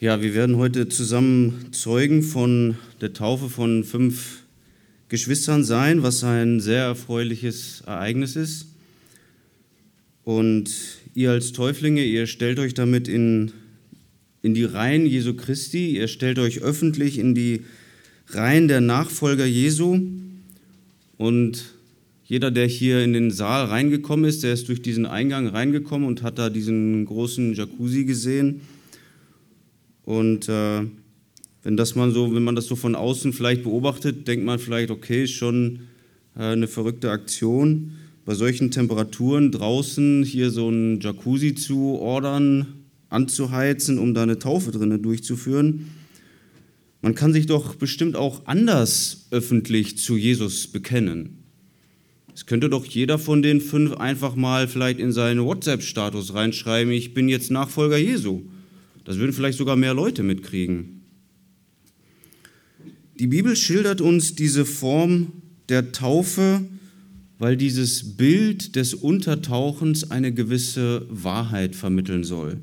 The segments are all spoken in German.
Ja, wir werden heute zusammen Zeugen von der Taufe von fünf Geschwistern sein, was ein sehr erfreuliches Ereignis ist. Und ihr als Täuflinge, ihr stellt euch damit in, in die Reihen Jesu Christi, ihr stellt euch öffentlich in die Reihen der Nachfolger Jesu. Und jeder, der hier in den Saal reingekommen ist, der ist durch diesen Eingang reingekommen und hat da diesen großen Jacuzzi gesehen und äh, wenn, das man so, wenn man das so von außen vielleicht beobachtet, denkt man vielleicht, okay, schon äh, eine verrückte Aktion. Bei solchen Temperaturen draußen hier so ein Jacuzzi zu ordern, anzuheizen, um da eine Taufe drinnen durchzuführen. Man kann sich doch bestimmt auch anders öffentlich zu Jesus bekennen. Es könnte doch jeder von den fünf einfach mal vielleicht in seinen WhatsApp-Status reinschreiben, ich bin jetzt Nachfolger Jesu. Das würden vielleicht sogar mehr Leute mitkriegen. Die Bibel schildert uns diese Form der Taufe, weil dieses Bild des Untertauchens eine gewisse Wahrheit vermitteln soll.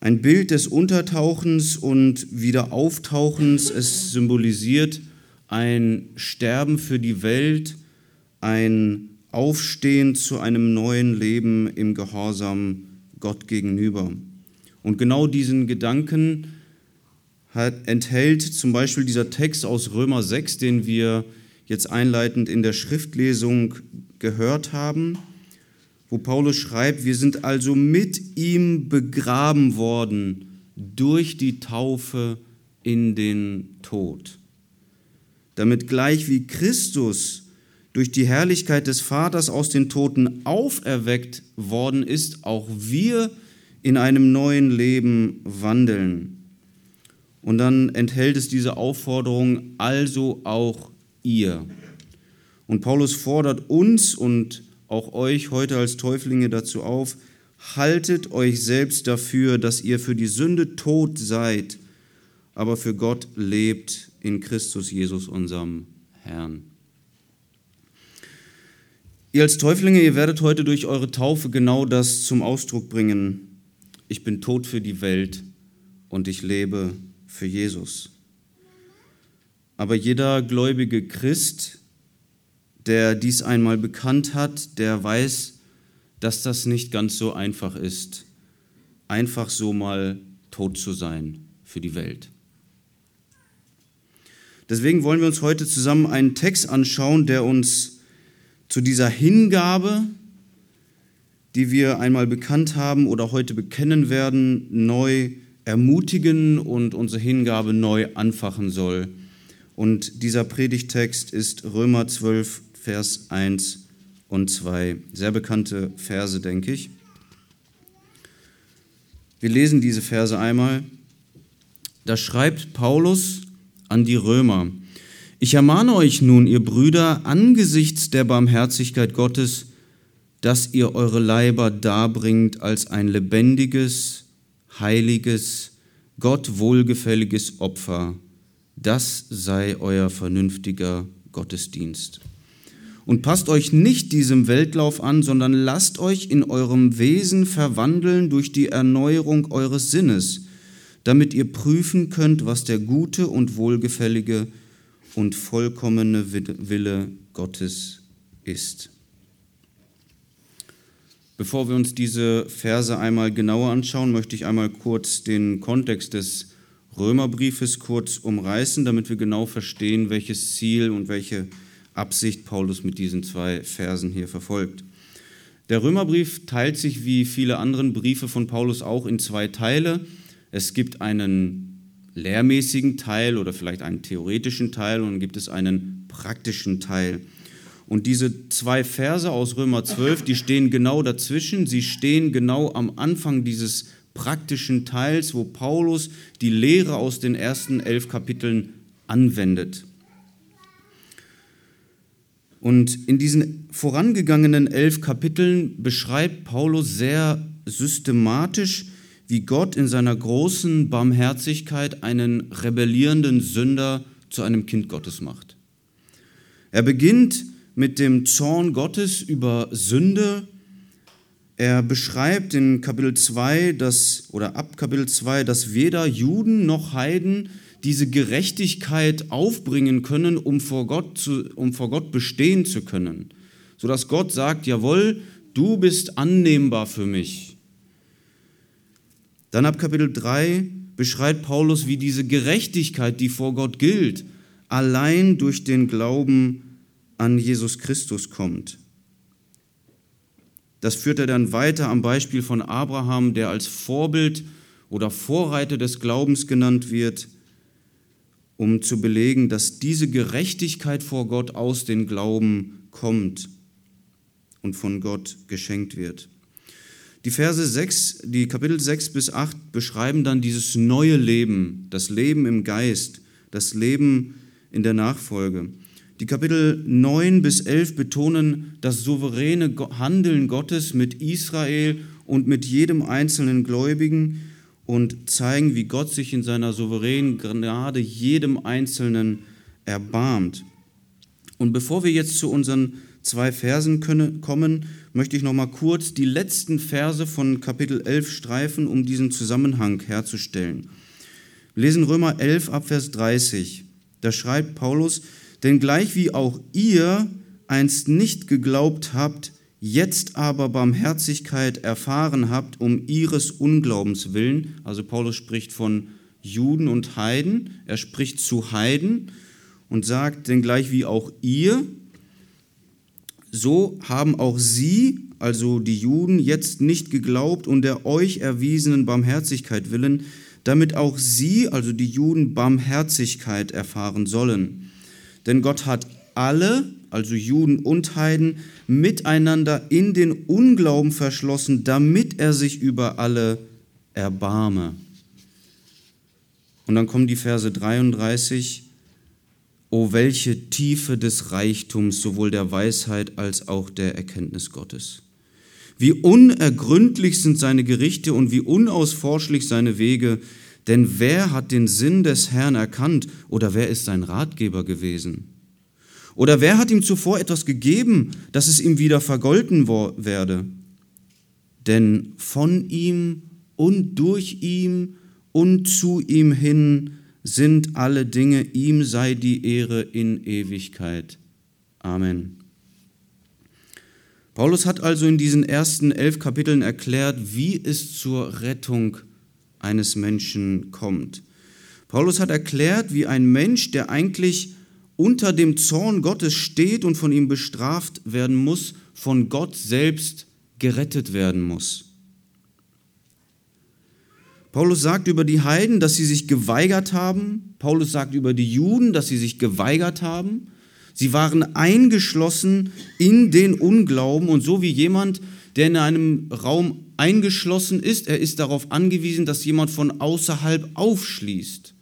Ein Bild des Untertauchens und Wiederauftauchens, es symbolisiert ein Sterben für die Welt, ein Aufstehen zu einem neuen Leben im Gehorsam Gott gegenüber. Und genau diesen Gedanken hat, enthält zum Beispiel dieser Text aus Römer 6, den wir jetzt einleitend in der Schriftlesung gehört haben, wo Paulus schreibt, wir sind also mit ihm begraben worden durch die Taufe in den Tod, damit gleich wie Christus durch die Herrlichkeit des Vaters aus den Toten auferweckt worden ist, auch wir in einem neuen Leben wandeln. Und dann enthält es diese Aufforderung, also auch ihr. Und Paulus fordert uns und auch euch heute als Täuflinge dazu auf, haltet euch selbst dafür, dass ihr für die Sünde tot seid, aber für Gott lebt in Christus Jesus, unserem Herrn. Ihr als Täuflinge, ihr werdet heute durch eure Taufe genau das zum Ausdruck bringen. Ich bin tot für die Welt und ich lebe für Jesus. Aber jeder gläubige Christ, der dies einmal bekannt hat, der weiß, dass das nicht ganz so einfach ist, einfach so mal tot zu sein für die Welt. Deswegen wollen wir uns heute zusammen einen Text anschauen, der uns zu dieser Hingabe, die wir einmal bekannt haben oder heute bekennen werden, neu ermutigen und unsere Hingabe neu anfachen soll. Und dieser Predigtext ist Römer 12, Vers 1 und 2. Sehr bekannte Verse, denke ich. Wir lesen diese Verse einmal. Da schreibt Paulus an die Römer, ich ermahne euch nun, ihr Brüder, angesichts der Barmherzigkeit Gottes, dass ihr eure Leiber darbringt als ein lebendiges, heiliges, Gott wohlgefälliges Opfer. Das sei euer vernünftiger Gottesdienst. Und passt euch nicht diesem Weltlauf an, sondern lasst euch in eurem Wesen verwandeln durch die Erneuerung eures Sinnes, damit ihr prüfen könnt, was der gute und wohlgefällige und vollkommene Wille Gottes ist. Bevor wir uns diese Verse einmal genauer anschauen, möchte ich einmal kurz den Kontext des Römerbriefes kurz umreißen, damit wir genau verstehen, welches Ziel und welche Absicht Paulus mit diesen zwei Versen hier verfolgt. Der Römerbrief teilt sich wie viele andere Briefe von Paulus auch in zwei Teile. Es gibt einen lehrmäßigen Teil oder vielleicht einen theoretischen Teil und dann gibt es einen praktischen Teil. Und diese zwei Verse aus Römer 12, die stehen genau dazwischen. Sie stehen genau am Anfang dieses praktischen Teils, wo Paulus die Lehre aus den ersten elf Kapiteln anwendet. Und in diesen vorangegangenen elf Kapiteln beschreibt Paulus sehr systematisch, wie Gott in seiner großen Barmherzigkeit einen rebellierenden Sünder zu einem Kind Gottes macht. Er beginnt mit dem Zorn Gottes über Sünde, Er beschreibt in Kapitel 2, dass, oder ab Kapitel 2, dass weder Juden noch Heiden diese Gerechtigkeit aufbringen können, um vor Gott, zu, um vor Gott bestehen zu können. Sodass Gott sagt, jawohl, du bist annehmbar für mich. Dann ab Kapitel 3 beschreibt Paulus, wie diese Gerechtigkeit, die vor Gott gilt, allein durch den Glauben an Jesus Christus kommt. Das führt er dann weiter am Beispiel von Abraham, der als Vorbild oder Vorreiter des Glaubens genannt wird, um zu belegen, dass diese Gerechtigkeit vor Gott aus dem Glauben kommt und von Gott geschenkt wird. Die Verse 6, die Kapitel 6 bis 8 beschreiben dann dieses neue Leben, das Leben im Geist, das Leben in der Nachfolge. Die Kapitel 9 bis 11 betonen das souveräne Handeln Gottes mit Israel und mit jedem einzelnen Gläubigen und zeigen, wie Gott sich in seiner souveränen Gnade jedem Einzelnen erbarmt. Und bevor wir jetzt zu unseren zwei Versen kommen, möchte ich noch mal kurz die letzten Verse von Kapitel 11 streifen, um diesen Zusammenhang herzustellen. Wir lesen Römer 11 Abvers 30. Da schreibt Paulus, denn gleich wie auch ihr einst nicht geglaubt habt, jetzt aber Barmherzigkeit erfahren habt um ihres Unglaubens willen, also Paulus spricht von Juden und Heiden, er spricht zu Heiden und sagt, denn gleich wie auch ihr, so haben auch sie, also die Juden, jetzt nicht geglaubt und der euch erwiesenen Barmherzigkeit willen, damit auch sie, also die Juden, Barmherzigkeit erfahren sollen. Denn Gott hat alle, also Juden und Heiden, miteinander in den Unglauben verschlossen, damit er sich über alle erbarme. Und dann kommen die Verse 33. O welche Tiefe des Reichtums, sowohl der Weisheit als auch der Erkenntnis Gottes. Wie unergründlich sind seine Gerichte und wie unausforschlich seine Wege. Denn wer hat den Sinn des Herrn erkannt oder wer ist sein Ratgeber gewesen? Oder wer hat ihm zuvor etwas gegeben, dass es ihm wieder vergolten werde? Denn von ihm und durch ihm und zu ihm hin sind alle Dinge, ihm sei die Ehre in Ewigkeit. Amen. Paulus hat also in diesen ersten elf Kapiteln erklärt, wie es zur Rettung eines Menschen kommt. Paulus hat erklärt, wie ein Mensch, der eigentlich unter dem Zorn Gottes steht und von ihm bestraft werden muss, von Gott selbst gerettet werden muss. Paulus sagt über die Heiden, dass sie sich geweigert haben. Paulus sagt über die Juden, dass sie sich geweigert haben. Sie waren eingeschlossen in den Unglauben und so wie jemand, der in einem Raum eingeschlossen ist, er ist darauf angewiesen, dass jemand von außerhalb aufschließt,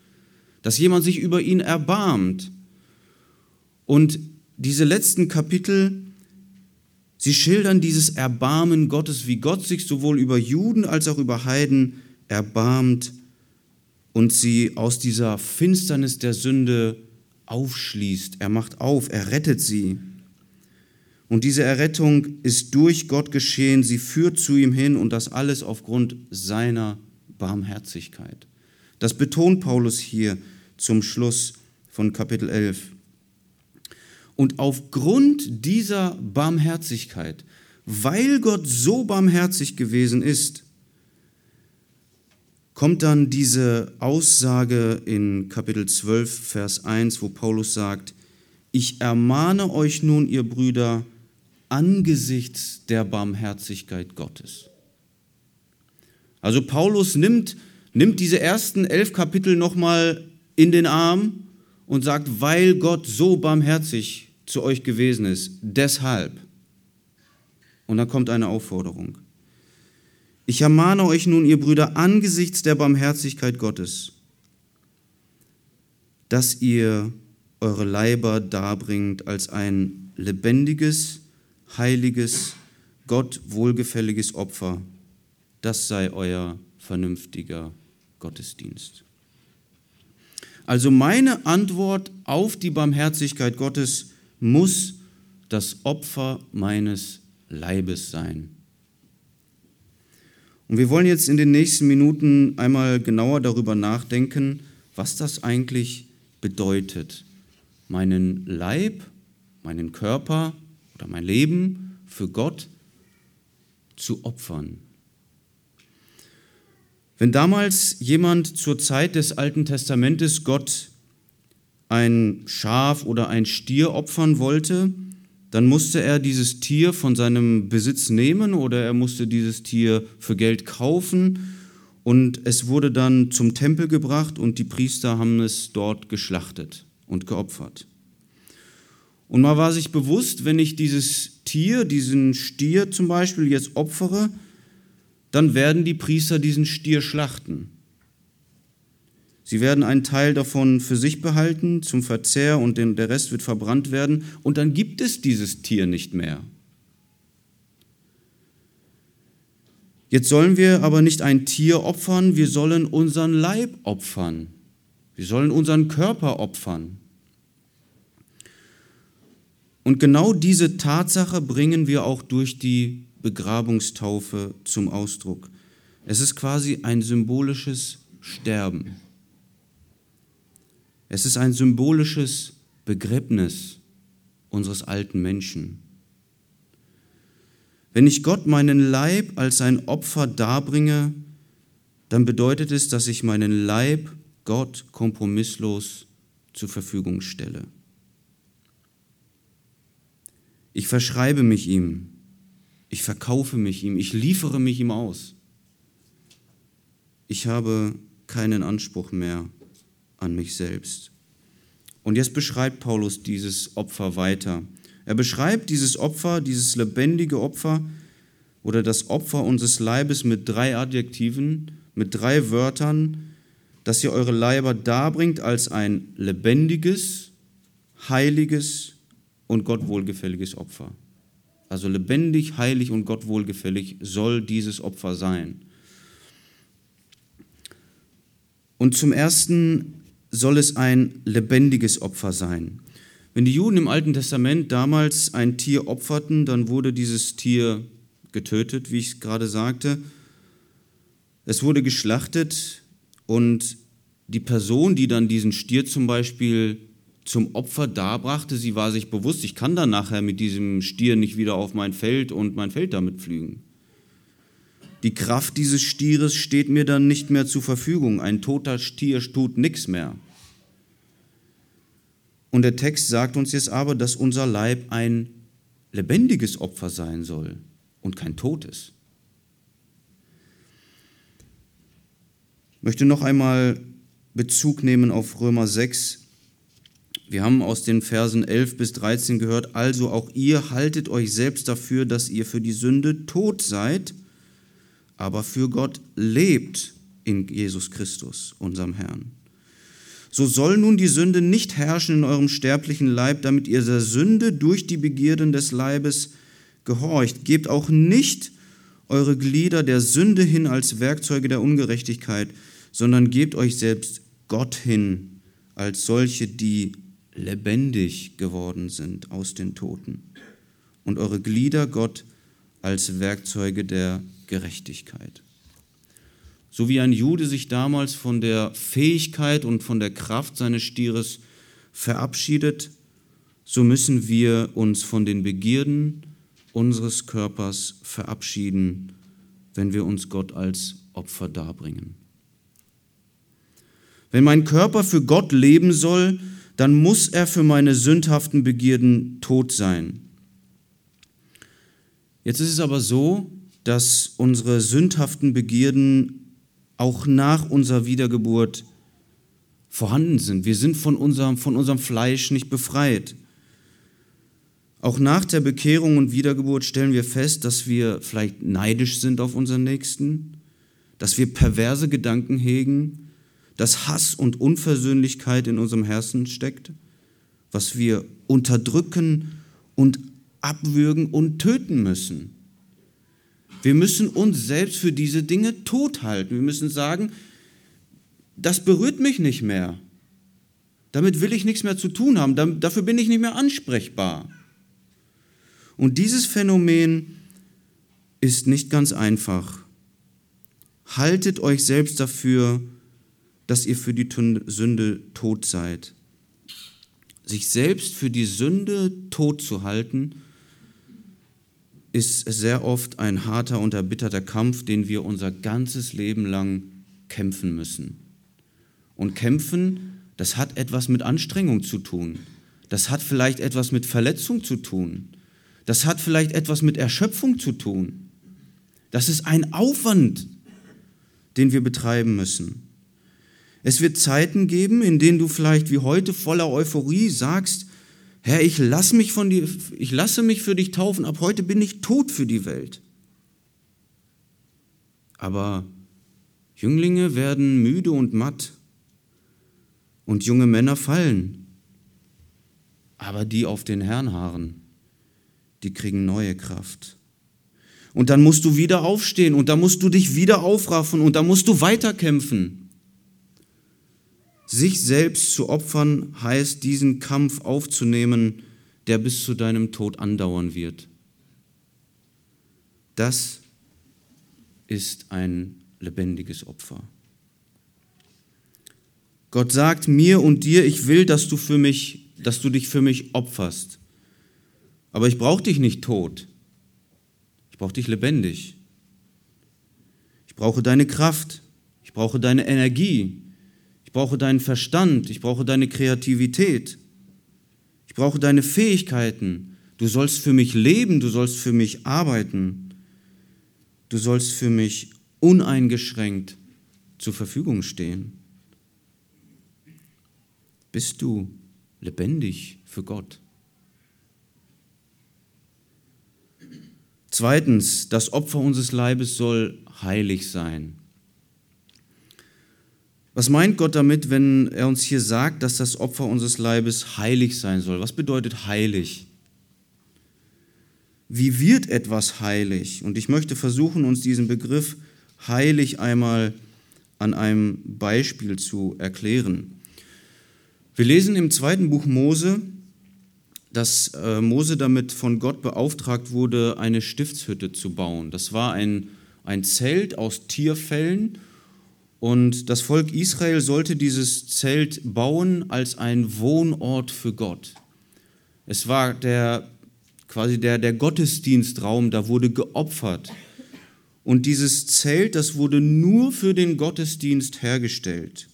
dass jemand sich über ihn erbarmt. Und diese letzten Kapitel, sie schildern dieses Erbarmen Gottes, wie Gott sich sowohl über Juden als auch über Heiden erbarmt und sie aus dieser Finsternis der Sünde aufschließt. Er macht auf, er rettet sie. Und diese Errettung ist durch Gott geschehen, sie führt zu ihm hin und das alles aufgrund seiner Barmherzigkeit. Das betont Paulus hier zum Schluss von Kapitel 11. Und aufgrund dieser Barmherzigkeit, weil Gott so barmherzig gewesen ist, kommt dann diese Aussage in Kapitel 12, Vers 1, wo Paulus sagt, ich ermahne euch nun, ihr Brüder, angesichts der Barmherzigkeit Gottes. Also Paulus nimmt, nimmt diese ersten elf Kapitel nochmal in den Arm und sagt, weil Gott so barmherzig zu euch gewesen ist. Deshalb. Und dann kommt eine Aufforderung. Ich ermahne euch nun, ihr Brüder, angesichts der Barmherzigkeit Gottes, dass ihr eure Leiber darbringt als ein lebendiges, heiliges, Gott wohlgefälliges Opfer. Das sei euer vernünftiger Gottesdienst. Also meine Antwort auf die Barmherzigkeit Gottes muss das Opfer meines Leibes sein. Und wir wollen jetzt in den nächsten Minuten einmal genauer darüber nachdenken, was das eigentlich bedeutet, meinen Leib, meinen Körper oder mein Leben für Gott zu opfern. Wenn damals jemand zur Zeit des Alten Testamentes Gott ein Schaf oder ein Stier opfern wollte, dann musste er dieses Tier von seinem Besitz nehmen oder er musste dieses Tier für Geld kaufen und es wurde dann zum Tempel gebracht und die Priester haben es dort geschlachtet und geopfert. Und man war sich bewusst, wenn ich dieses Tier, diesen Stier zum Beispiel jetzt opfere, dann werden die Priester diesen Stier schlachten. Sie werden einen Teil davon für sich behalten zum Verzehr und der Rest wird verbrannt werden und dann gibt es dieses Tier nicht mehr. Jetzt sollen wir aber nicht ein Tier opfern, wir sollen unseren Leib opfern. Wir sollen unseren Körper opfern. Und genau diese Tatsache bringen wir auch durch die Begrabungstaufe zum Ausdruck. Es ist quasi ein symbolisches Sterben. Es ist ein symbolisches Begräbnis unseres alten Menschen. Wenn ich Gott meinen Leib als ein Opfer darbringe, dann bedeutet es, dass ich meinen Leib Gott kompromisslos zur Verfügung stelle. Ich verschreibe mich ihm, ich verkaufe mich ihm, ich liefere mich ihm aus. Ich habe keinen Anspruch mehr an mich selbst. Und jetzt beschreibt Paulus dieses Opfer weiter. Er beschreibt dieses Opfer, dieses lebendige Opfer oder das Opfer unseres Leibes mit drei Adjektiven, mit drei Wörtern, dass ihr eure Leiber darbringt als ein lebendiges, heiliges und Gott wohlgefälliges Opfer. Also lebendig, heilig und Gott wohlgefällig soll dieses Opfer sein. Und zum Ersten soll es ein lebendiges Opfer sein. Wenn die Juden im Alten Testament damals ein Tier opferten, dann wurde dieses Tier getötet, wie ich gerade sagte. Es wurde geschlachtet und die Person, die dann diesen Stier zum Beispiel zum Opfer darbrachte, sie war sich bewusst, ich kann dann nachher mit diesem Stier nicht wieder auf mein Feld und mein Feld damit pflügen. Die Kraft dieses Stieres steht mir dann nicht mehr zur Verfügung. Ein toter Stier tut nichts mehr. Und der Text sagt uns jetzt aber, dass unser Leib ein lebendiges Opfer sein soll und kein totes. Ich möchte noch einmal Bezug nehmen auf Römer 6. Wir haben aus den Versen 11 bis 13 gehört, also auch ihr haltet euch selbst dafür, dass ihr für die Sünde tot seid aber für Gott lebt in Jesus Christus, unserem Herrn. So soll nun die Sünde nicht herrschen in eurem sterblichen Leib, damit ihr der Sünde durch die Begierden des Leibes gehorcht. Gebt auch nicht eure Glieder der Sünde hin als Werkzeuge der Ungerechtigkeit, sondern gebt euch selbst Gott hin als solche, die lebendig geworden sind aus den Toten und eure Glieder Gott als Werkzeuge der Gerechtigkeit. So wie ein Jude sich damals von der Fähigkeit und von der Kraft seines Stieres verabschiedet, so müssen wir uns von den Begierden unseres Körpers verabschieden, wenn wir uns Gott als Opfer darbringen. Wenn mein Körper für Gott leben soll, dann muss er für meine sündhaften Begierden tot sein. Jetzt ist es aber so, dass unsere sündhaften Begierden auch nach unserer Wiedergeburt vorhanden sind. Wir sind von unserem, von unserem Fleisch nicht befreit. Auch nach der Bekehrung und Wiedergeburt stellen wir fest, dass wir vielleicht neidisch sind auf unseren Nächsten, dass wir perverse Gedanken hegen, dass Hass und Unversöhnlichkeit in unserem Herzen steckt, was wir unterdrücken und abwürgen und töten müssen. Wir müssen uns selbst für diese Dinge tothalten. Wir müssen sagen, das berührt mich nicht mehr. Damit will ich nichts mehr zu tun haben. Dafür bin ich nicht mehr ansprechbar. Und dieses Phänomen ist nicht ganz einfach. haltet euch selbst dafür, dass ihr für die Sünde tot seid. Sich selbst für die Sünde tot zu halten, ist sehr oft ein harter und erbitterter Kampf, den wir unser ganzes Leben lang kämpfen müssen. Und kämpfen, das hat etwas mit Anstrengung zu tun. Das hat vielleicht etwas mit Verletzung zu tun. Das hat vielleicht etwas mit Erschöpfung zu tun. Das ist ein Aufwand, den wir betreiben müssen. Es wird Zeiten geben, in denen du vielleicht wie heute voller Euphorie sagst, Herr, ich lasse mich von dir, ich lasse mich für dich taufen, ab heute bin ich tot für die Welt. Aber Jünglinge werden müde und matt und junge Männer fallen. Aber die auf den Herrn harren, die kriegen neue Kraft. Und dann musst du wieder aufstehen und da musst du dich wieder aufraffen und da musst du weiterkämpfen. Sich selbst zu opfern heißt, diesen Kampf aufzunehmen, der bis zu deinem Tod andauern wird. Das ist ein lebendiges Opfer. Gott sagt mir und dir, ich will, dass du für mich, dass du dich für mich opferst. Aber ich brauche dich nicht tot. Ich brauche dich lebendig. Ich brauche deine Kraft. Ich brauche deine Energie. Ich brauche deinen Verstand, ich brauche deine Kreativität, ich brauche deine Fähigkeiten. Du sollst für mich leben, du sollst für mich arbeiten, du sollst für mich uneingeschränkt zur Verfügung stehen. Bist du lebendig für Gott? Zweitens, das Opfer unseres Leibes soll heilig sein. Was meint Gott damit, wenn er uns hier sagt, dass das Opfer unseres Leibes heilig sein soll? Was bedeutet heilig? Wie wird etwas heilig? Und ich möchte versuchen, uns diesen Begriff heilig einmal an einem Beispiel zu erklären. Wir lesen im zweiten Buch Mose, dass äh, Mose damit von Gott beauftragt wurde, eine Stiftshütte zu bauen. Das war ein, ein Zelt aus Tierfällen und das Volk Israel sollte dieses Zelt bauen als ein Wohnort für Gott. Es war der, quasi der, der Gottesdienstraum, da wurde geopfert. Und dieses Zelt, das wurde nur für den Gottesdienst hergestellt.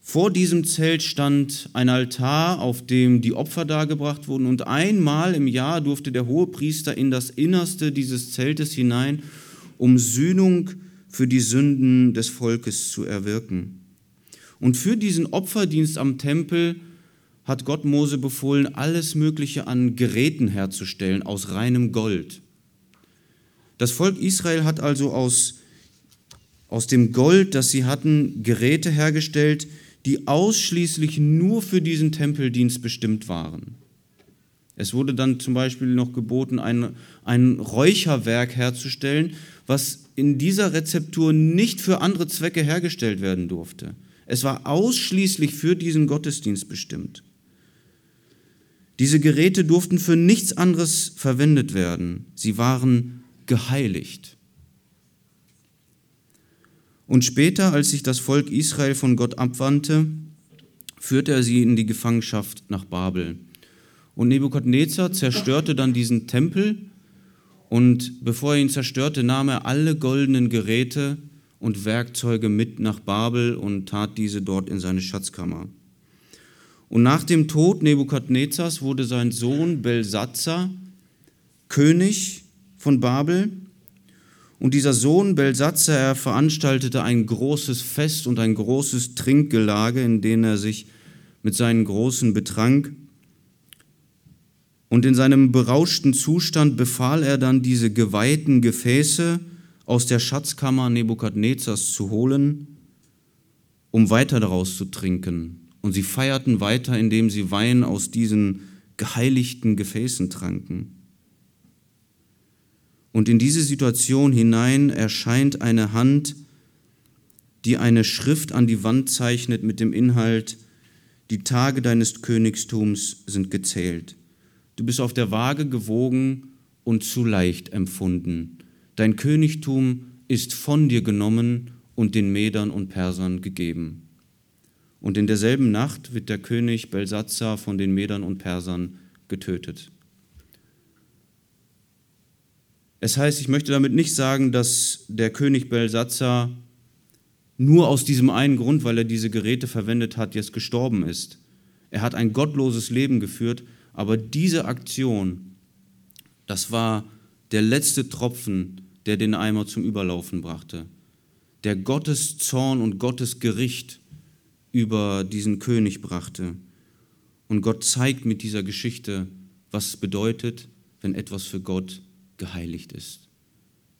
Vor diesem Zelt stand ein Altar, auf dem die Opfer dargebracht wurden. Und einmal im Jahr durfte der Hohepriester in das Innerste dieses Zeltes hinein, um Sühnung zu für die Sünden des Volkes zu erwirken. Und für diesen Opferdienst am Tempel hat Gott Mose befohlen, alles Mögliche an Geräten herzustellen aus reinem Gold. Das Volk Israel hat also aus, aus dem Gold, das sie hatten, Geräte hergestellt, die ausschließlich nur für diesen Tempeldienst bestimmt waren. Es wurde dann zum Beispiel noch geboten, ein, ein Räucherwerk herzustellen, was in dieser Rezeptur nicht für andere Zwecke hergestellt werden durfte. Es war ausschließlich für diesen Gottesdienst bestimmt. Diese Geräte durften für nichts anderes verwendet werden. Sie waren geheiligt. Und später, als sich das Volk Israel von Gott abwandte, führte er sie in die Gefangenschaft nach Babel. Und Nebukadnezar zerstörte dann diesen Tempel und bevor er ihn zerstörte, nahm er alle goldenen Geräte und Werkzeuge mit nach Babel und tat diese dort in seine Schatzkammer. Und nach dem Tod Nebukadnezars wurde sein Sohn Belsatzar König von Babel. Und dieser Sohn Belsatzar, er veranstaltete ein großes Fest und ein großes Trinkgelage, in dem er sich mit seinen Großen betrank. Und in seinem berauschten Zustand befahl er dann, diese geweihten Gefäße aus der Schatzkammer Nebukadnezars zu holen, um weiter daraus zu trinken. Und sie feierten weiter, indem sie Wein aus diesen geheiligten Gefäßen tranken. Und in diese Situation hinein erscheint eine Hand, die eine Schrift an die Wand zeichnet mit dem Inhalt, die Tage deines Königstums sind gezählt. Du bist auf der Waage gewogen und zu leicht empfunden. Dein Königtum ist von dir genommen und den Medern und Persern gegeben. Und in derselben Nacht wird der König Belsatzar von den Medern und Persern getötet. Es heißt, ich möchte damit nicht sagen, dass der König Belsatzar nur aus diesem einen Grund, weil er diese Geräte verwendet hat, jetzt gestorben ist. Er hat ein gottloses Leben geführt, aber diese Aktion, das war der letzte Tropfen, der den Eimer zum Überlaufen brachte. Der Gottes Zorn und Gottes Gericht über diesen König brachte. Und Gott zeigt mit dieser Geschichte, was es bedeutet, wenn etwas für Gott geheiligt ist.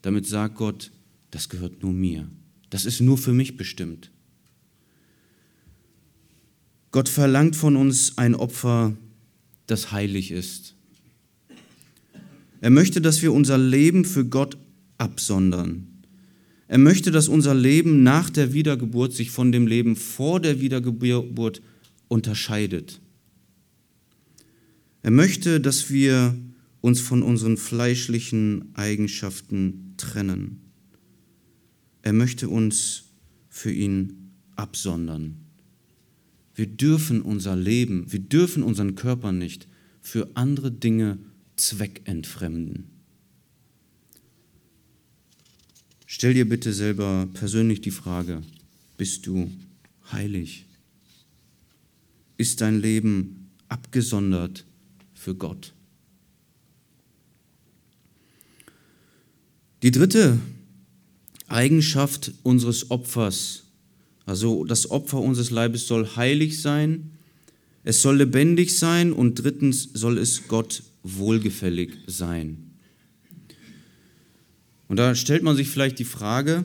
Damit sagt Gott, das gehört nur mir. Das ist nur für mich bestimmt. Gott verlangt von uns ein Opfer, das heilig ist. Er möchte, dass wir unser Leben für Gott absondern. Er möchte, dass unser Leben nach der Wiedergeburt sich von dem Leben vor der Wiedergeburt unterscheidet. Er möchte, dass wir uns von unseren fleischlichen Eigenschaften trennen. Er möchte uns für ihn absondern. Wir dürfen unser Leben, wir dürfen unseren Körper nicht für andere Dinge zweckentfremden. Stell dir bitte selber persönlich die Frage, bist du heilig? Ist dein Leben abgesondert für Gott? Die dritte Eigenschaft unseres Opfers, also das Opfer unseres Leibes soll heilig sein, es soll lebendig sein und drittens soll es Gott wohlgefällig sein. Und da stellt man sich vielleicht die Frage,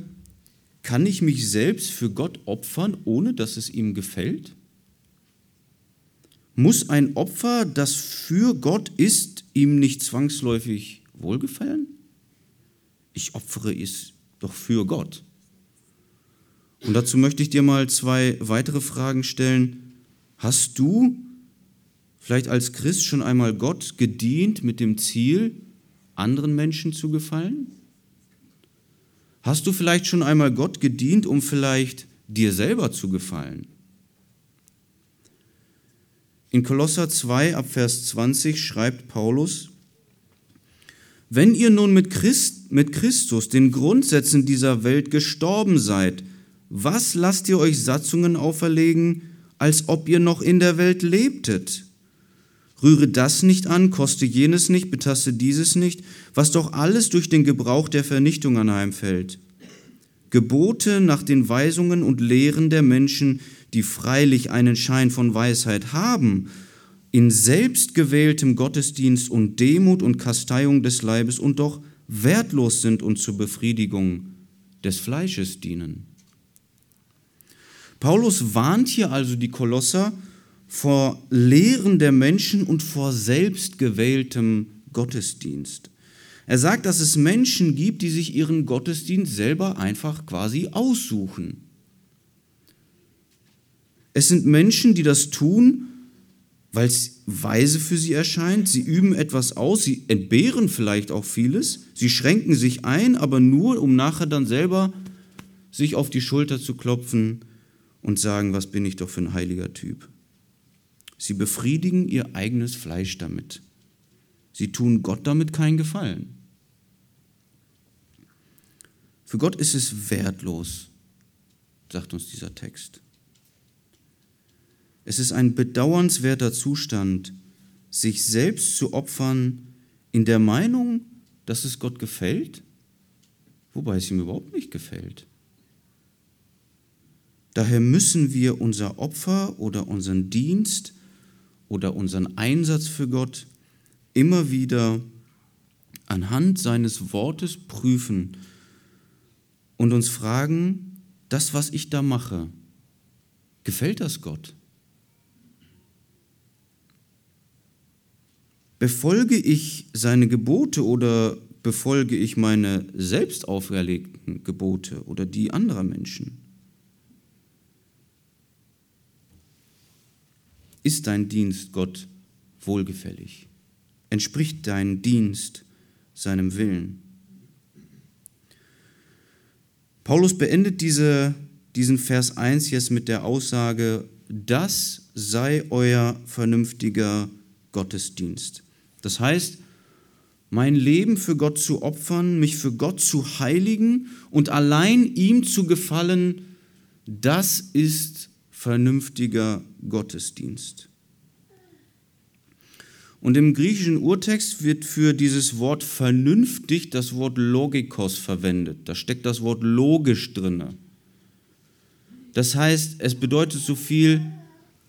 kann ich mich selbst für Gott opfern, ohne dass es ihm gefällt? Muss ein Opfer, das für Gott ist, ihm nicht zwangsläufig wohlgefallen? ich opfere es doch für Gott. Und dazu möchte ich dir mal zwei weitere Fragen stellen. Hast du vielleicht als Christ schon einmal Gott gedient mit dem Ziel, anderen Menschen zu gefallen? Hast du vielleicht schon einmal Gott gedient, um vielleicht dir selber zu gefallen? In Kolosser 2 ab Vers 20 schreibt Paulus, wenn ihr nun mit, Christ, mit Christus den Grundsätzen dieser Welt gestorben seid, was lasst ihr euch Satzungen auferlegen, als ob ihr noch in der Welt lebtet? Rühre das nicht an, koste jenes nicht, betaste dieses nicht, was doch alles durch den Gebrauch der Vernichtung anheimfällt. Gebote nach den Weisungen und Lehren der Menschen, die freilich einen Schein von Weisheit haben, in selbstgewähltem Gottesdienst und Demut und Kasteiung des Leibes und doch wertlos sind und zur Befriedigung des Fleisches dienen. Paulus warnt hier also die Kolosser vor Lehren der Menschen und vor selbstgewähltem Gottesdienst. Er sagt, dass es Menschen gibt, die sich ihren Gottesdienst selber einfach quasi aussuchen. Es sind Menschen, die das tun, weil es weise für sie erscheint. Sie üben etwas aus, sie entbehren vielleicht auch vieles, sie schränken sich ein, aber nur, um nachher dann selber sich auf die Schulter zu klopfen und sagen, was bin ich doch für ein heiliger Typ. Sie befriedigen ihr eigenes Fleisch damit. Sie tun Gott damit keinen Gefallen. Für Gott ist es wertlos, sagt uns dieser Text. Es ist ein bedauernswerter Zustand, sich selbst zu opfern in der Meinung, dass es Gott gefällt, wobei es ihm überhaupt nicht gefällt. Daher müssen wir unser Opfer oder unseren Dienst oder unseren Einsatz für Gott immer wieder anhand seines Wortes prüfen und uns fragen, das, was ich da mache, gefällt das Gott? Befolge ich seine Gebote oder befolge ich meine selbst auferlegten Gebote oder die anderer Menschen? Ist dein Dienst Gott wohlgefällig? Entspricht dein Dienst seinem Willen? Paulus beendet diese, diesen Vers 1 jetzt mit der Aussage, das sei euer vernünftiger Gottesdienst. Das heißt, mein Leben für Gott zu opfern, mich für Gott zu heiligen und allein ihm zu gefallen, das ist vernünftiger Gottesdienst. Und im griechischen Urtext wird für dieses Wort vernünftig das Wort logikos verwendet. Da steckt das Wort logisch drin. Das heißt, es bedeutet so viel,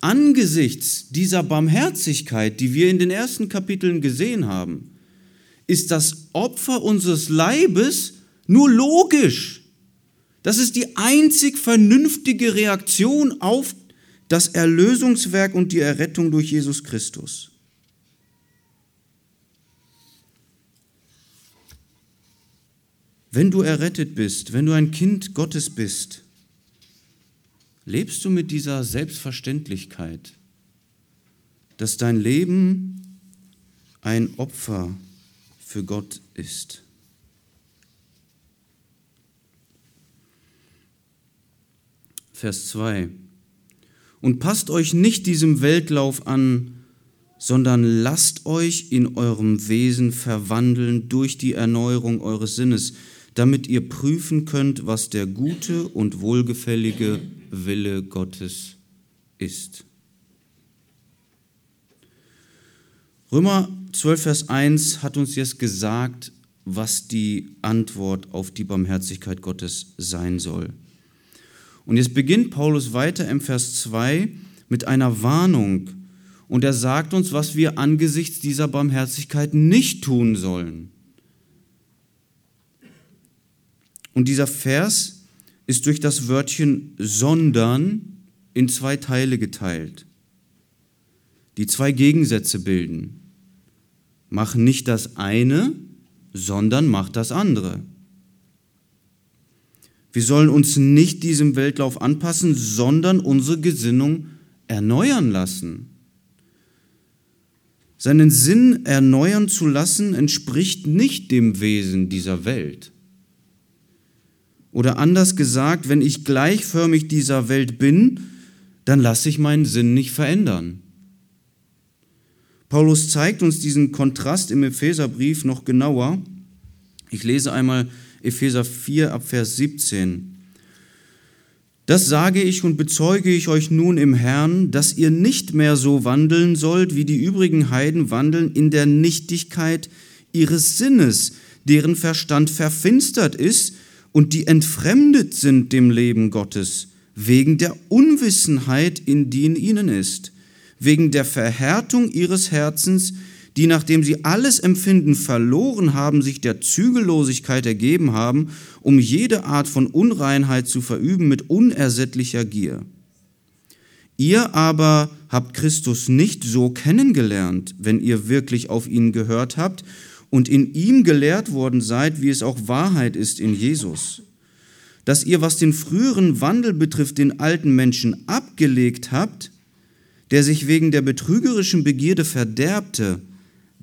angesichts dieser Barmherzigkeit, die wir in den ersten Kapiteln gesehen haben, ist das Opfer unseres Leibes nur logisch. Das ist die einzig vernünftige Reaktion auf das Erlösungswerk und die Errettung durch Jesus Christus. Wenn du errettet bist, wenn du ein Kind Gottes bist, lebst du mit dieser Selbstverständlichkeit, dass dein Leben ein Opfer für Gott ist. Vers 2. Und passt euch nicht diesem Weltlauf an, sondern lasst euch in eurem Wesen verwandeln durch die Erneuerung eures Sinnes, damit ihr prüfen könnt, was der gute und wohlgefällige Wille Gottes ist. Römer 12, Vers 1 hat uns jetzt gesagt, was die Antwort auf die Barmherzigkeit Gottes sein soll. Und jetzt beginnt Paulus weiter im Vers 2 mit einer Warnung. Und er sagt uns, was wir angesichts dieser Barmherzigkeit nicht tun sollen. Und dieser Vers ist durch das Wörtchen sondern in zwei Teile geteilt, die zwei Gegensätze bilden. Mach nicht das eine, sondern mach das andere. Wir sollen uns nicht diesem Weltlauf anpassen, sondern unsere Gesinnung erneuern lassen. Seinen Sinn erneuern zu lassen entspricht nicht dem Wesen dieser Welt. Oder anders gesagt, wenn ich gleichförmig dieser Welt bin, dann lasse ich meinen Sinn nicht verändern. Paulus zeigt uns diesen Kontrast im Epheserbrief noch genauer. Ich lese einmal Epheser 4 ab Vers 17. Das sage ich und bezeuge ich euch nun im Herrn, dass ihr nicht mehr so wandeln sollt, wie die übrigen Heiden wandeln in der Nichtigkeit ihres Sinnes, deren Verstand verfinstert ist und die entfremdet sind dem Leben Gottes, wegen der Unwissenheit, in die in ihnen ist, wegen der Verhärtung ihres Herzens, die, nachdem sie alles Empfinden verloren haben, sich der Zügellosigkeit ergeben haben, um jede Art von Unreinheit zu verüben mit unersättlicher Gier. Ihr aber habt Christus nicht so kennengelernt, wenn ihr wirklich auf ihn gehört habt und in ihm gelehrt worden seid, wie es auch Wahrheit ist in Jesus. Dass ihr, was den früheren Wandel betrifft, den alten Menschen abgelegt habt, der sich wegen der betrügerischen Begierde verderbte,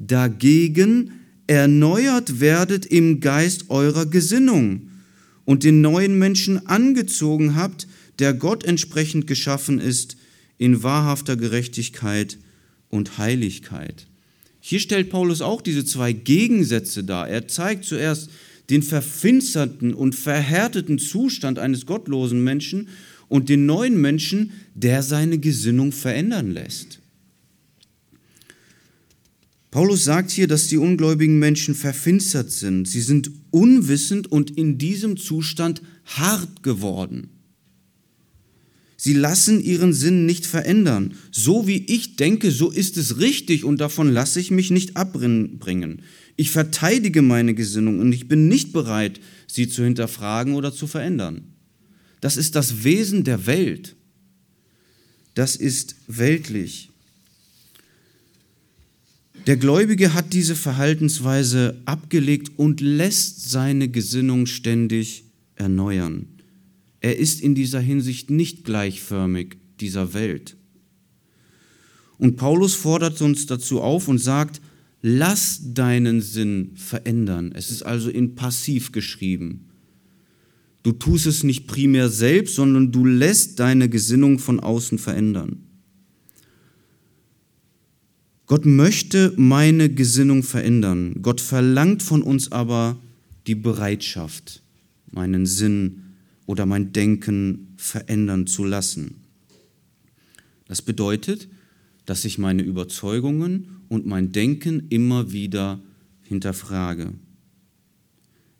dagegen erneuert werdet im Geist eurer Gesinnung und den neuen Menschen angezogen habt, der Gott entsprechend geschaffen ist, in wahrhafter Gerechtigkeit und Heiligkeit. Hier stellt Paulus auch diese zwei Gegensätze dar. Er zeigt zuerst den verfinsterten und verhärteten Zustand eines gottlosen Menschen und den neuen Menschen, der seine Gesinnung verändern lässt. Paulus sagt hier, dass die ungläubigen Menschen verfinstert sind. Sie sind unwissend und in diesem Zustand hart geworden. Sie lassen ihren Sinn nicht verändern. So wie ich denke, so ist es richtig und davon lasse ich mich nicht abbringen. Ich verteidige meine Gesinnung und ich bin nicht bereit, sie zu hinterfragen oder zu verändern. Das ist das Wesen der Welt. Das ist weltlich. Der Gläubige hat diese Verhaltensweise abgelegt und lässt seine Gesinnung ständig erneuern. Er ist in dieser Hinsicht nicht gleichförmig dieser Welt. Und Paulus fordert uns dazu auf und sagt, lass deinen Sinn verändern. Es ist also in Passiv geschrieben. Du tust es nicht primär selbst, sondern du lässt deine Gesinnung von außen verändern. Gott möchte meine Gesinnung verändern. Gott verlangt von uns aber die Bereitschaft, meinen Sinn oder mein Denken verändern zu lassen. Das bedeutet, dass ich meine Überzeugungen und mein Denken immer wieder hinterfrage.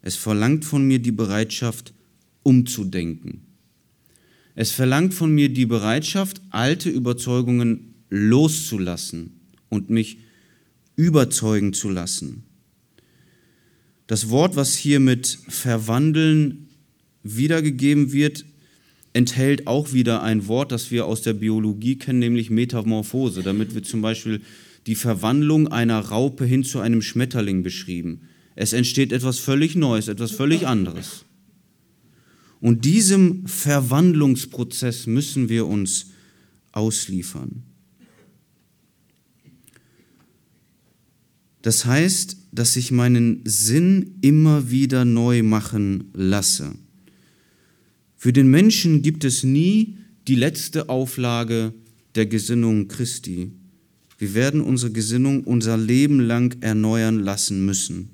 Es verlangt von mir die Bereitschaft, umzudenken. Es verlangt von mir die Bereitschaft, alte Überzeugungen loszulassen und mich überzeugen zu lassen. Das Wort, was hier mit verwandeln wiedergegeben wird, enthält auch wieder ein Wort, das wir aus der Biologie kennen, nämlich Metamorphose. Damit wird zum Beispiel die Verwandlung einer Raupe hin zu einem Schmetterling beschrieben. Es entsteht etwas völlig Neues, etwas völlig anderes. Und diesem Verwandlungsprozess müssen wir uns ausliefern. Das heißt, dass ich meinen Sinn immer wieder neu machen lasse. Für den Menschen gibt es nie die letzte Auflage der Gesinnung Christi. Wir werden unsere Gesinnung unser Leben lang erneuern lassen müssen.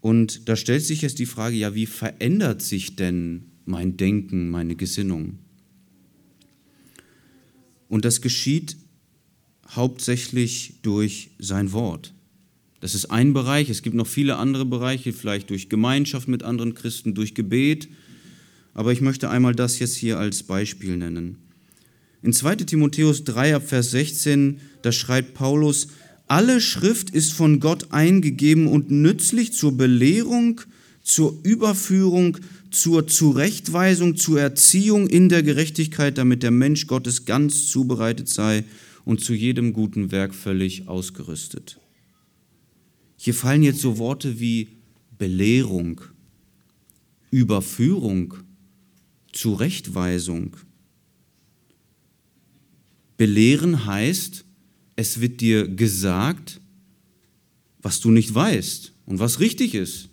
Und da stellt sich jetzt die Frage, ja, wie verändert sich denn mein Denken, meine Gesinnung? Und das geschieht hauptsächlich durch sein Wort. Das ist ein Bereich, es gibt noch viele andere Bereiche, vielleicht durch Gemeinschaft mit anderen Christen, durch Gebet, aber ich möchte einmal das jetzt hier als Beispiel nennen. In 2 Timotheus 3 Vers 16, da schreibt Paulus, alle Schrift ist von Gott eingegeben und nützlich zur Belehrung, zur Überführung, zur Zurechtweisung, zur Erziehung in der Gerechtigkeit, damit der Mensch Gottes ganz zubereitet sei und zu jedem guten Werk völlig ausgerüstet. Hier fallen jetzt so Worte wie Belehrung, Überführung, Zurechtweisung. Belehren heißt, es wird dir gesagt, was du nicht weißt und was richtig ist.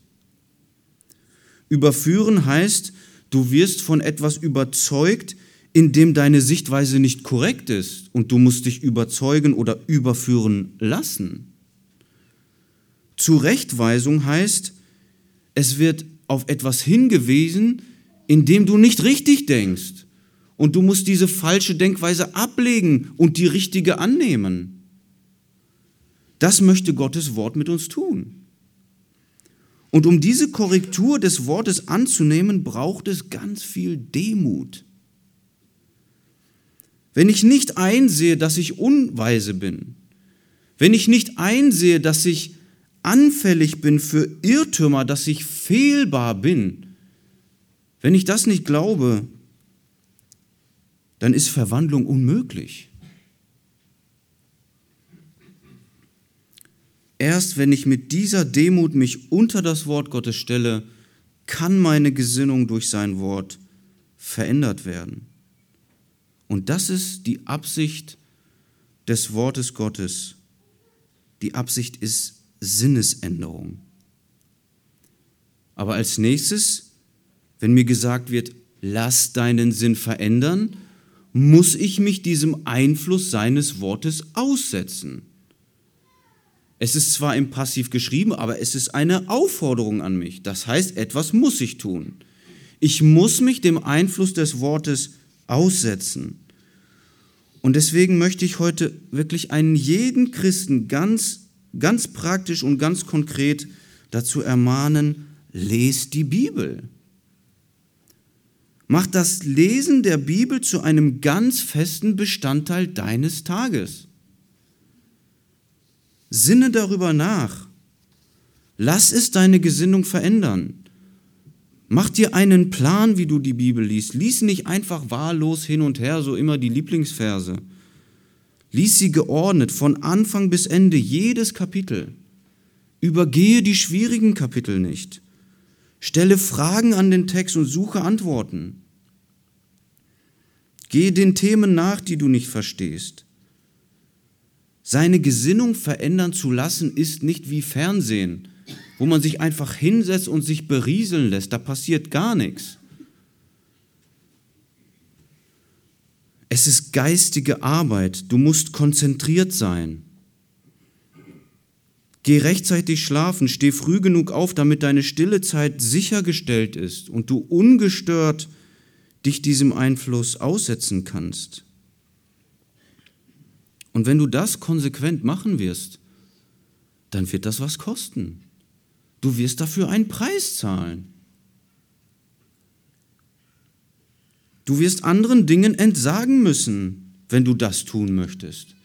Überführen heißt, du wirst von etwas überzeugt, in dem deine Sichtweise nicht korrekt ist und du musst dich überzeugen oder überführen lassen. Zurechtweisung heißt, es wird auf etwas hingewiesen, in dem du nicht richtig denkst. Und du musst diese falsche Denkweise ablegen und die richtige annehmen. Das möchte Gottes Wort mit uns tun. Und um diese Korrektur des Wortes anzunehmen, braucht es ganz viel Demut. Wenn ich nicht einsehe, dass ich unweise bin, wenn ich nicht einsehe, dass ich anfällig bin für Irrtümer, dass ich fehlbar bin, wenn ich das nicht glaube, dann ist Verwandlung unmöglich. Erst wenn ich mit dieser Demut mich unter das Wort Gottes stelle, kann meine Gesinnung durch sein Wort verändert werden. Und das ist die Absicht des Wortes Gottes. Die Absicht ist Sinnesänderung. Aber als nächstes, wenn mir gesagt wird, lass deinen Sinn verändern, muss ich mich diesem Einfluss seines Wortes aussetzen. Es ist zwar im Passiv geschrieben, aber es ist eine Aufforderung an mich. Das heißt, etwas muss ich tun. Ich muss mich dem Einfluss des Wortes aussetzen. Und deswegen möchte ich heute wirklich einen jeden Christen ganz ganz praktisch und ganz konkret dazu ermahnen, lest die Bibel. Mach das Lesen der Bibel zu einem ganz festen Bestandteil deines Tages. Sinne darüber nach. Lass es deine Gesinnung verändern. Mach dir einen Plan, wie du die Bibel liest. Lies nicht einfach wahllos hin und her, so immer die Lieblingsverse Lies sie geordnet von Anfang bis Ende jedes Kapitel. Übergehe die schwierigen Kapitel nicht. Stelle Fragen an den Text und suche Antworten. Gehe den Themen nach, die du nicht verstehst. Seine Gesinnung verändern zu lassen, ist nicht wie Fernsehen. Wo man sich einfach hinsetzt und sich berieseln lässt. Da passiert gar nichts. Es ist geistige Arbeit. Du musst konzentriert sein. Geh rechtzeitig schlafen, steh früh genug auf, damit deine stille Zeit sichergestellt ist und du ungestört dich diesem Einfluss aussetzen kannst. Und wenn du das konsequent machen wirst, dann wird das was kosten. Du wirst dafür einen Preis zahlen. Du wirst anderen Dingen entsagen müssen, wenn du das tun möchtest.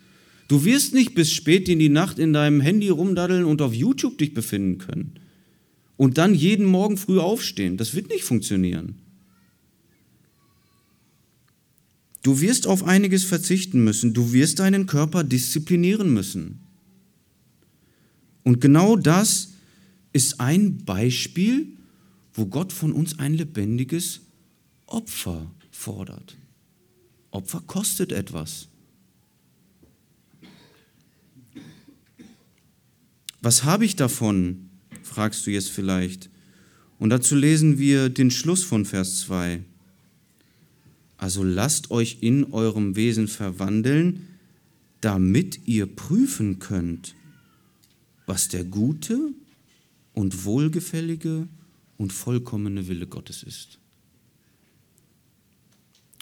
Du wirst nicht bis spät in die Nacht in deinem Handy rumdaddeln und auf YouTube dich befinden können. Und dann jeden Morgen früh aufstehen. Das wird nicht funktionieren. Du wirst auf einiges verzichten müssen. Du wirst deinen Körper disziplinieren müssen. Und genau das ist ein Beispiel, wo Gott von uns ein lebendiges Opfer fordert. Opfer kostet etwas. Was habe ich davon? fragst du jetzt vielleicht. Und dazu lesen wir den Schluss von Vers 2. Also lasst euch in eurem Wesen verwandeln, damit ihr prüfen könnt, was der gute und wohlgefällige und vollkommene Wille Gottes ist.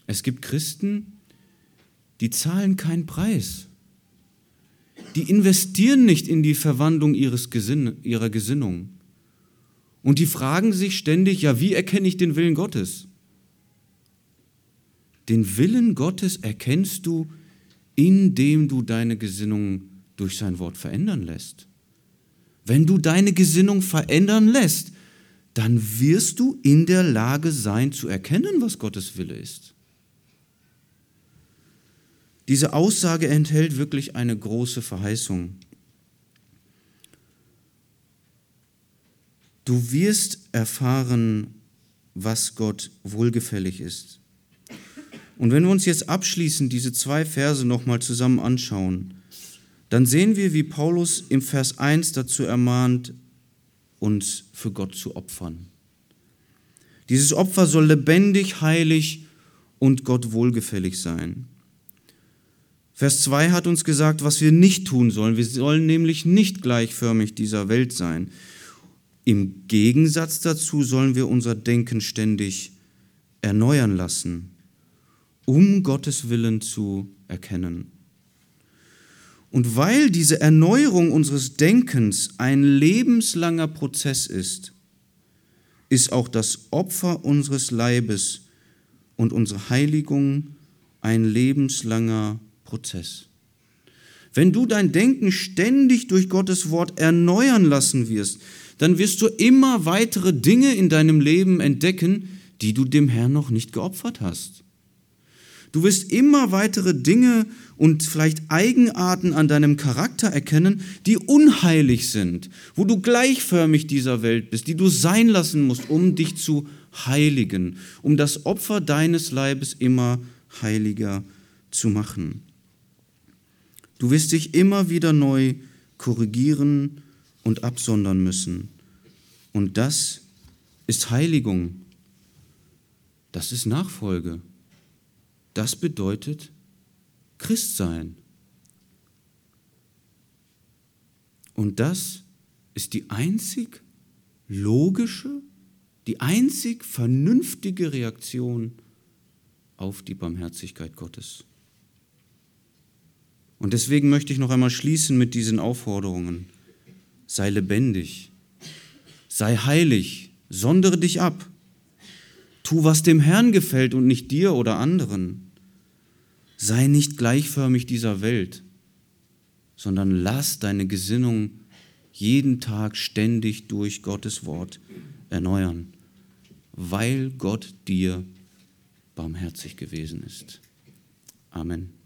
Es gibt Christen, die zahlen keinen Preis. Die investieren nicht in die Verwandlung ihres Gesinn ihrer Gesinnung. Und die fragen sich ständig, ja, wie erkenne ich den Willen Gottes? Den Willen Gottes erkennst du, indem du deine Gesinnung durch sein Wort verändern lässt. Wenn du deine Gesinnung verändern lässt, dann wirst du in der Lage sein zu erkennen, was Gottes Wille ist. Diese Aussage enthält wirklich eine große Verheißung. Du wirst erfahren, was Gott wohlgefällig ist. Und wenn wir uns jetzt abschließend diese zwei Verse nochmal zusammen anschauen, dann sehen wir, wie Paulus im Vers 1 dazu ermahnt, uns für Gott zu opfern. Dieses Opfer soll lebendig, heilig und Gott wohlgefällig sein. Vers 2 hat uns gesagt, was wir nicht tun sollen. Wir sollen nämlich nicht gleichförmig dieser Welt sein. Im Gegensatz dazu sollen wir unser Denken ständig erneuern lassen um Gottes Willen zu erkennen. Und weil diese Erneuerung unseres Denkens ein lebenslanger Prozess ist, ist auch das Opfer unseres Leibes und unsere Heiligung ein lebenslanger Prozess. Wenn du dein Denken ständig durch Gottes Wort erneuern lassen wirst, dann wirst du immer weitere Dinge in deinem Leben entdecken, die du dem Herrn noch nicht geopfert hast. Du wirst immer weitere Dinge und vielleicht Eigenarten an deinem Charakter erkennen, die unheilig sind, wo du gleichförmig dieser Welt bist, die du sein lassen musst, um dich zu heiligen, um das Opfer deines Leibes immer heiliger zu machen. Du wirst dich immer wieder neu korrigieren und absondern müssen. Und das ist Heiligung. Das ist Nachfolge. Das bedeutet Christsein. Und das ist die einzig logische, die einzig vernünftige Reaktion auf die Barmherzigkeit Gottes. Und deswegen möchte ich noch einmal schließen mit diesen Aufforderungen. Sei lebendig, sei heilig, sondere dich ab, Tu, was dem Herrn gefällt und nicht dir oder anderen. Sei nicht gleichförmig dieser Welt, sondern lass deine Gesinnung jeden Tag ständig durch Gottes Wort erneuern, weil Gott dir barmherzig gewesen ist. Amen.